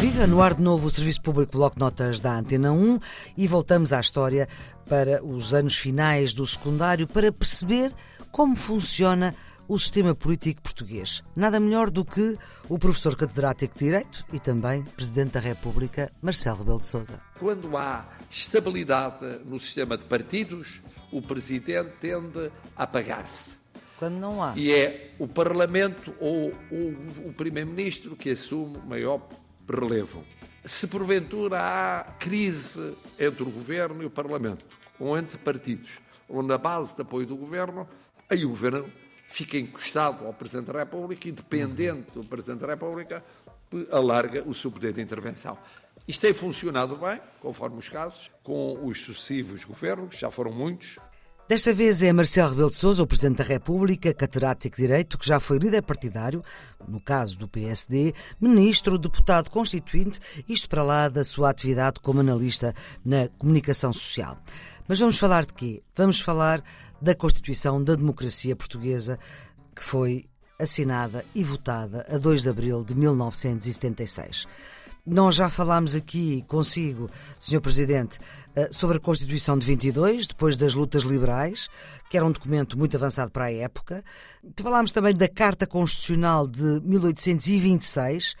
Viva no ar de novo o Serviço Público Bloco Notas da Antena 1 e voltamos à história para os anos finais do secundário para perceber como funciona o sistema político português. Nada melhor do que o professor catedrático de Direito e também Presidente da República, Marcelo Rebelo de Sousa. Quando há estabilidade no sistema de partidos, o Presidente tende a apagar-se. Quando não há. E é o Parlamento ou o, o Primeiro-Ministro que assume maior relevo. Se porventura há crise entre o Governo e o Parlamento, ou entre partidos, ou na base de apoio do Governo, aí o Governo fica encostado ao Presidente da República e, dependente do Presidente da República, alarga o seu poder de intervenção. Isto tem funcionado bem, conforme os casos, com os sucessivos governos, já foram muitos, Desta vez é Marcelo Rebelo de Sousa, o Presidente da República, catedrático de Direito, que já foi líder partidário, no caso do PSD, ministro, deputado constituinte, isto para lá da sua atividade como analista na comunicação social. Mas vamos falar de quê? Vamos falar da Constituição da Democracia Portuguesa, que foi assinada e votada a 2 de abril de 1976. Nós já falámos aqui consigo, Sr. Presidente, eh, sobre a Constituição de 22, depois das lutas liberais, que era um documento muito avançado para a época. Falámos também da Carta Constitucional de 1826,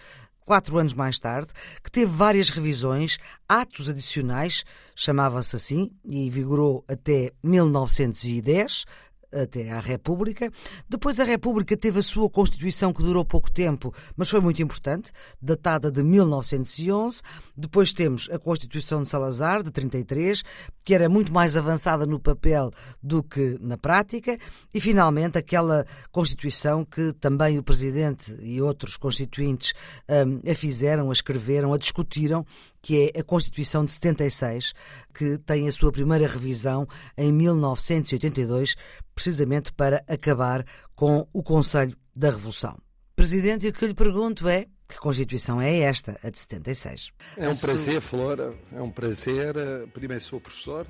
quatro anos mais tarde, que teve várias revisões, atos adicionais, chamava-se assim, e vigorou até 1910, até à República. Depois a República teve a sua Constituição que durou pouco tempo, mas foi muito importante, datada de 1911. Depois temos a Constituição de Salazar, de 33, que era muito mais avançada no papel do que na prática. E finalmente aquela Constituição que também o Presidente e outros constituintes um, a fizeram, a escreveram, a discutiram, que é a Constituição de 76, que tem a sua primeira revisão em 1982, precisamente para acabar com o Conselho da Revolução. Presidente, o que eu lhe pergunto é que Constituição é esta, a de 76? É um prazer, Flora, é um prazer. Primeiro sou professor,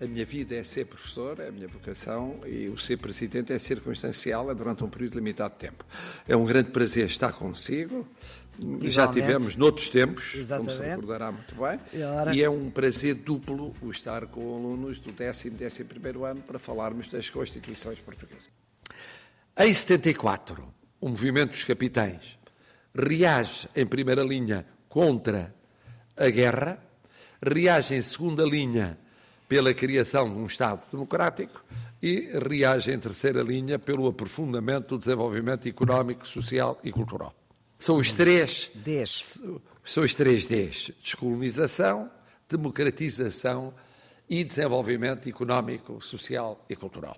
a minha vida é ser professor, é a minha vocação, e o ser presidente é circunstancial, é durante um período limitado de tempo. É um grande prazer estar consigo. Igualmente. Já tivemos noutros tempos, Exatamente. como se recordará muito bem, e, é um prazer duplo o estar com alunos do décimo e 11 primeiro ano para falarmos das Constituições portuguesas. Em 74, o Movimento dos Capitães reage em primeira linha contra a guerra, reage em segunda linha pela criação de um Estado democrático e reage em terceira linha pelo aprofundamento do desenvolvimento económico, social e cultural. São os três Ds. São os três Ds: descolonização, democratização e desenvolvimento económico, social e cultural.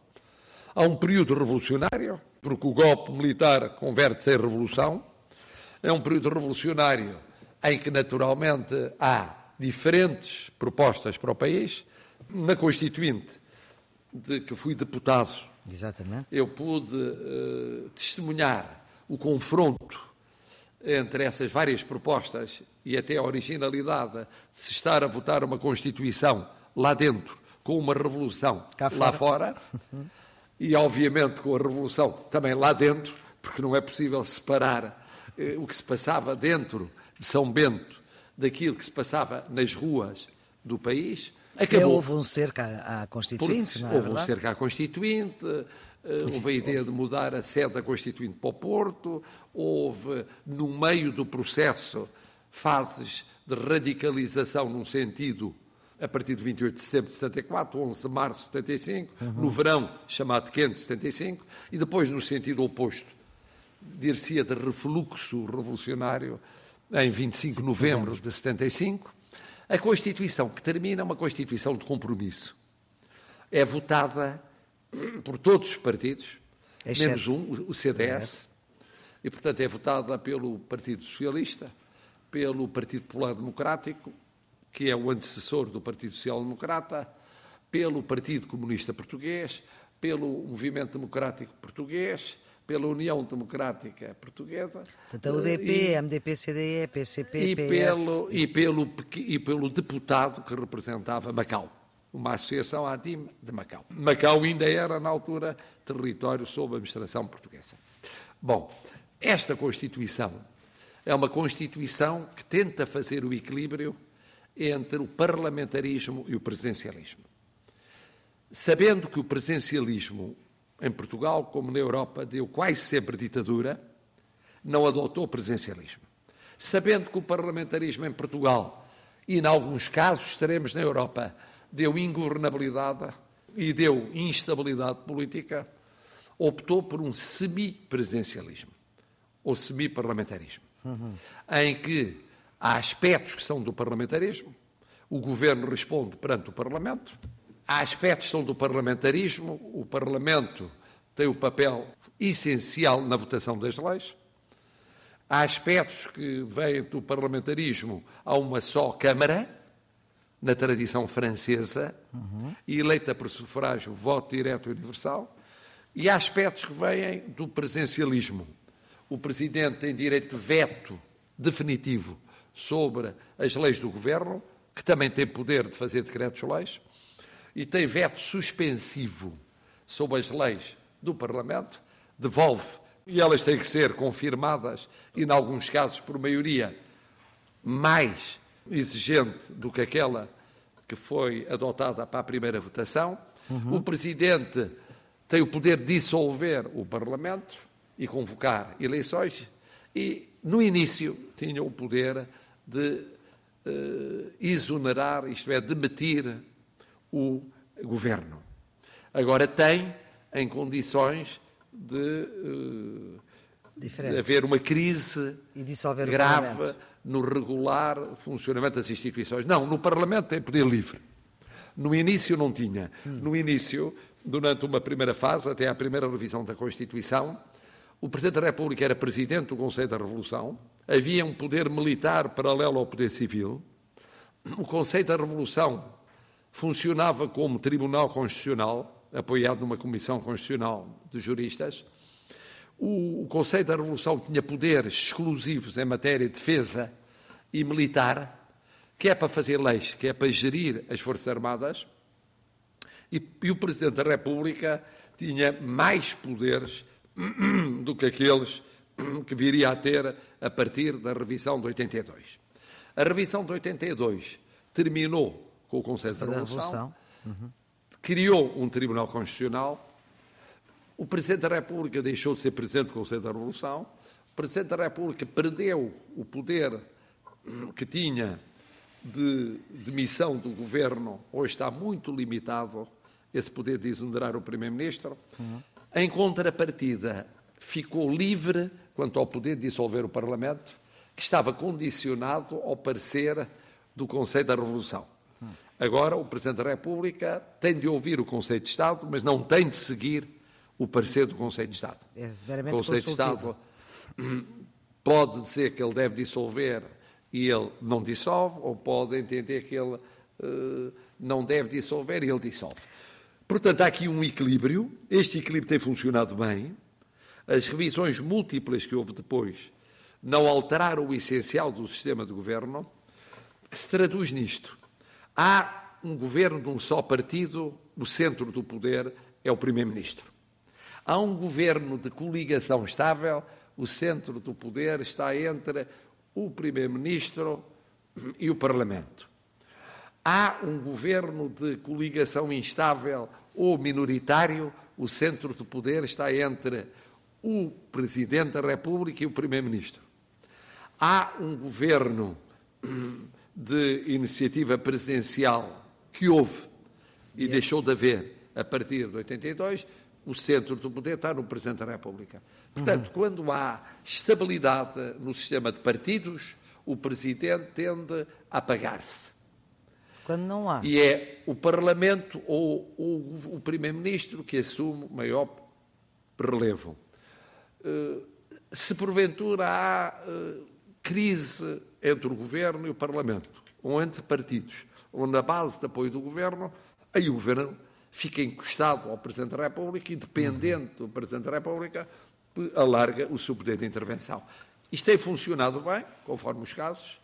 Há um período revolucionário, porque o golpe militar converte-se em revolução. É um período revolucionário em que, naturalmente, há diferentes propostas para o país. Na Constituinte, de que fui deputado, Exatamente. eu pude uh, testemunhar o confronto entre essas várias propostas e até a originalidade de se estar a votar uma Constituição lá dentro com uma revolução lá fora e, obviamente, com a revolução também lá dentro, porque não é possível separar eh, o que se passava dentro de São Bento daquilo que se passava nas ruas do país. Acabou. Houve um cerco à Constituinte, não é Houve verdade? um cerco à Constituinte, houve a ideia de mudar a sede da Constituinte para o Porto, houve, no meio do processo, fases de radicalização num sentido a partir de 28 de setembro de 74, 11 de março de 75, uhum. no verão chamado quente de 75, e depois no sentido oposto, dir-se-ia de refluxo revolucionário em 25 de novembro de 75. A Constituição que termina é uma Constituição de compromisso. É votada por todos os partidos, Exceto. menos um, o CDS, e, portanto, é votada pelo Partido Socialista, pelo Partido Popular Democrático, que é o antecessor do Partido Social Democrata, pelo Partido Comunista Português, pelo Movimento Democrático Português, pela União Democrática Portuguesa. Portanto, a UDP, e, MDP, CDE, PCP, e PS. Pelo, e, pelo, e pelo deputado que representava Macau uma associação ADIM de Macau. Macau ainda era, na altura, território sob administração portuguesa. Bom, esta Constituição é uma Constituição que tenta fazer o equilíbrio entre o parlamentarismo e o presidencialismo. Sabendo que o presidencialismo em Portugal, como na Europa, deu quase sempre ditadura, não adotou o presidencialismo. Sabendo que o parlamentarismo em Portugal, e em alguns casos extremos na Europa, deu ingovernabilidade e deu instabilidade política, optou por um semi-presidencialismo, ou semi-parlamentarismo, uhum. em que há aspectos que são do parlamentarismo, o governo responde perante o Parlamento, há aspectos que são do parlamentarismo, o Parlamento tem o papel essencial na votação das leis, há aspectos que vêm do parlamentarismo a uma só Câmara, na tradição francesa, uhum. e eleita por sufrágio, voto direto e universal, e há aspectos que vêm do presencialismo. O Presidente tem direito de veto definitivo sobre as leis do Governo, que também tem poder de fazer decretos-leis, e tem veto suspensivo sobre as leis do Parlamento, devolve, e elas têm que ser confirmadas, e, em alguns casos, por maioria mais exigente do que aquela que foi adotada para a primeira votação. Uhum. O Presidente tem o poder de dissolver o Parlamento e convocar eleições, e no início tinha o poder de uh, exonerar, isto é, demitir o governo. Agora tem em condições de, uh, de haver uma crise grave no regular funcionamento das instituições. Não, no Parlamento tem poder livre. No início não tinha. Hum. No início, durante uma primeira fase, até à primeira revisão da Constituição, o Presidente da República era Presidente do Conselho da Revolução, havia um poder militar paralelo ao poder civil, o Conselho da Revolução funcionava como Tribunal Constitucional, apoiado numa Comissão Constitucional de Juristas, o, Conselho da Revolução tinha poderes exclusivos em matéria de defesa e militar, que é para fazer leis, que é para gerir as Forças Armadas, e, e o Presidente da República tinha mais poderes do que aqueles que viria a ter a partir da revisão de 82. A revisão de 82 terminou com o Conselho da Revolução, Revolução. Uhum. criou um Tribunal Constitucional o Presidente da República deixou de ser Presidente do Conselho da Revolução, o Presidente da República perdeu o poder que tinha de, de missão do Governo, hoje está muito limitado esse poder de exonerar o Primeiro-Ministro. Uhum. Em contrapartida, ficou livre quanto ao poder de dissolver o Parlamento, que estava condicionado ao parecer do Conselho da Revolução. Uhum. Agora, o Presidente da República tem de ouvir o Conselho de Estado, mas não tem de seguir o parecer do Conselho de Estado. É o Conselho de Estado pode dizer que ele deve dissolver e ele não dissolve, ou pode entender que ele uh, não deve dissolver e ele dissolve. Portanto, há aqui um equilíbrio. Este equilíbrio tem funcionado bem. As revisões múltiplas que houve depois não alteraram o essencial do sistema de governo, que se traduz nisto. Há um governo de um só partido, o centro do poder é o Primeiro-Ministro. Há um governo de coligação estável, o centro do poder está entre o Primeiro-Ministro e o Parlamento. Há um governo de coligação instável ou minoritário, o centro do poder está entre o Presidente da República e o Primeiro-Ministro. Há um governo de iniciativa presidencial que houve e deixou de haver a partir de 82, o centro do poder está no Presidente da República. Portanto, uhum. quando há estabilidade no sistema de partidos, o Presidente tende a apagar-se. Quando não há. E é o Parlamento ou o, o Primeiro-Ministro que assume maior relevo. Uh, se porventura há uh, crise entre o Governo e o Parlamento, ou entre partidos, ou na base de apoio do Governo, aí o Governo fica encostado ao Presidente da República e, dependente do Presidente da República, alarga o seu poder de intervenção. Isto tem funcionado bem, conforme os casos.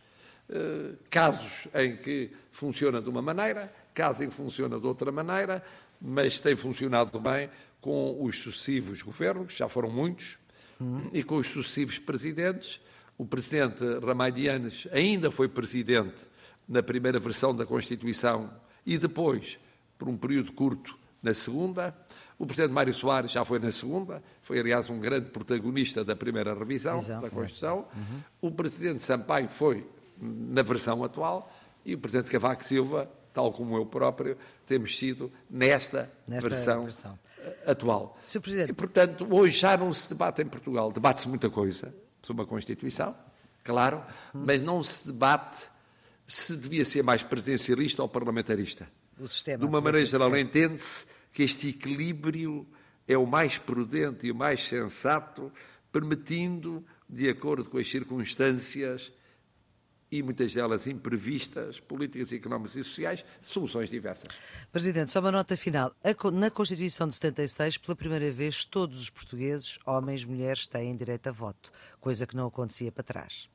eh, casos em que funciona de uma maneira, casos em que funciona de outra maneira, mas tem funcionado bem com os sucessivos governos, já foram muitos, uhum. e com os sucessivos presidentes. O presidente Ramalhianes ainda foi presidente na primeira versão da Constituição e depois, por um período curto, na segunda. O presidente Mário Soares já foi na segunda, foi, aliás, um grande protagonista da primeira revisão Exato. da Constituição. Uhum. O presidente Sampaio foi na versão atual e o presidente Cavaco Silva, tal como eu próprio, temos sido nesta, nesta versão, versão, atual. E, portanto, hoje já não se debate em Portugal, debate-se muita coisa sobre a Constituição, claro, uhum. mas não se debate se devia ser mais presidencialista ou parlamentarista. O sistema. De uma maneira geral, entende-se que este equilíbrio é o mais prudente e o mais sensato, permitindo, de acordo com as circunstâncias e muitas delas imprevistas, políticas, económicas e sociais, soluções diversas. Presidente, só uma nota final. Na Constituição de 76, pela primeira vez, todos os portugueses, homens, mulheres, têm direito a voto, coisa que não acontecia para trás.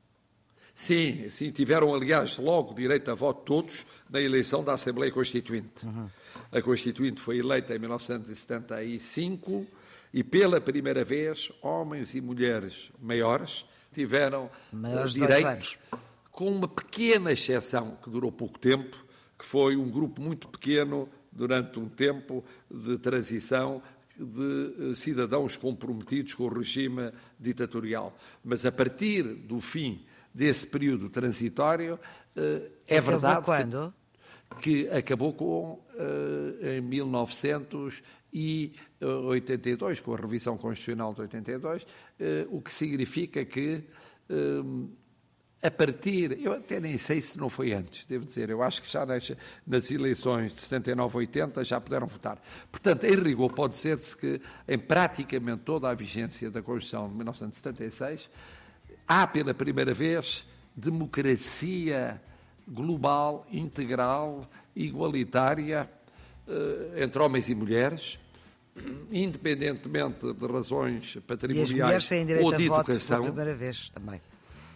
Sim, sim, tiveram, aliás, logo direito a voto todos na eleição da Assembleia Constituinte. Uhum. A Constituinte foi eleita em 1975 e, pela primeira vez, homens e mulheres maiores tiveram maiores direitos, com uma pequena exceção que durou pouco tempo, que foi um grupo muito pequeno durante um tempo de transição de eh, cidadãos comprometidos com o regime ditatorial. Mas a partir do fim desse período transitório, eh, é acabou verdade quando? Que, que acabou com eh, em 1982, com a revisão constitucional de 82, eh, o que significa que a partir, eu até nem sei se não foi antes, devo dizer, eu acho que já nas, nas eleições de 79, 80 já puderam votar. Portanto, em rigor, pode dizer-se que em praticamente toda a vigência da Constituição de 1976, há pela primeira vez democracia global, integral, igualitária eh, entre homens e mulheres, independentemente de razões patrimoniais ou de educação. Pela primeira vez também.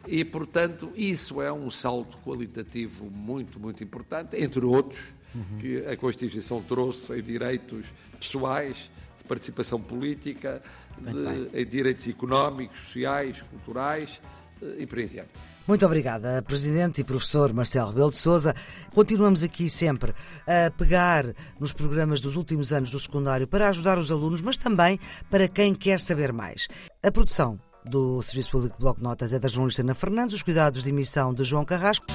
E, portanto, isso é um salto qualitativo muito, muito importante, entre outros, uhum. que a Constituição trouxe em direitos pessoais, de participação política, de, em direitos económicos, sociais, culturais eh, e por aí adiante. Muito obrigada, Presidente e Professor Marcelo Rebelo de Souza. Continuamos aqui sempre a pegar nos programas dos últimos anos do secundário para ajudar os alunos, mas também para quem quer saber mais. A produção do Serviço Público Bloco de Notas é da jornalista Ana Fernandes, os cuidados de emissão de João Carrasco.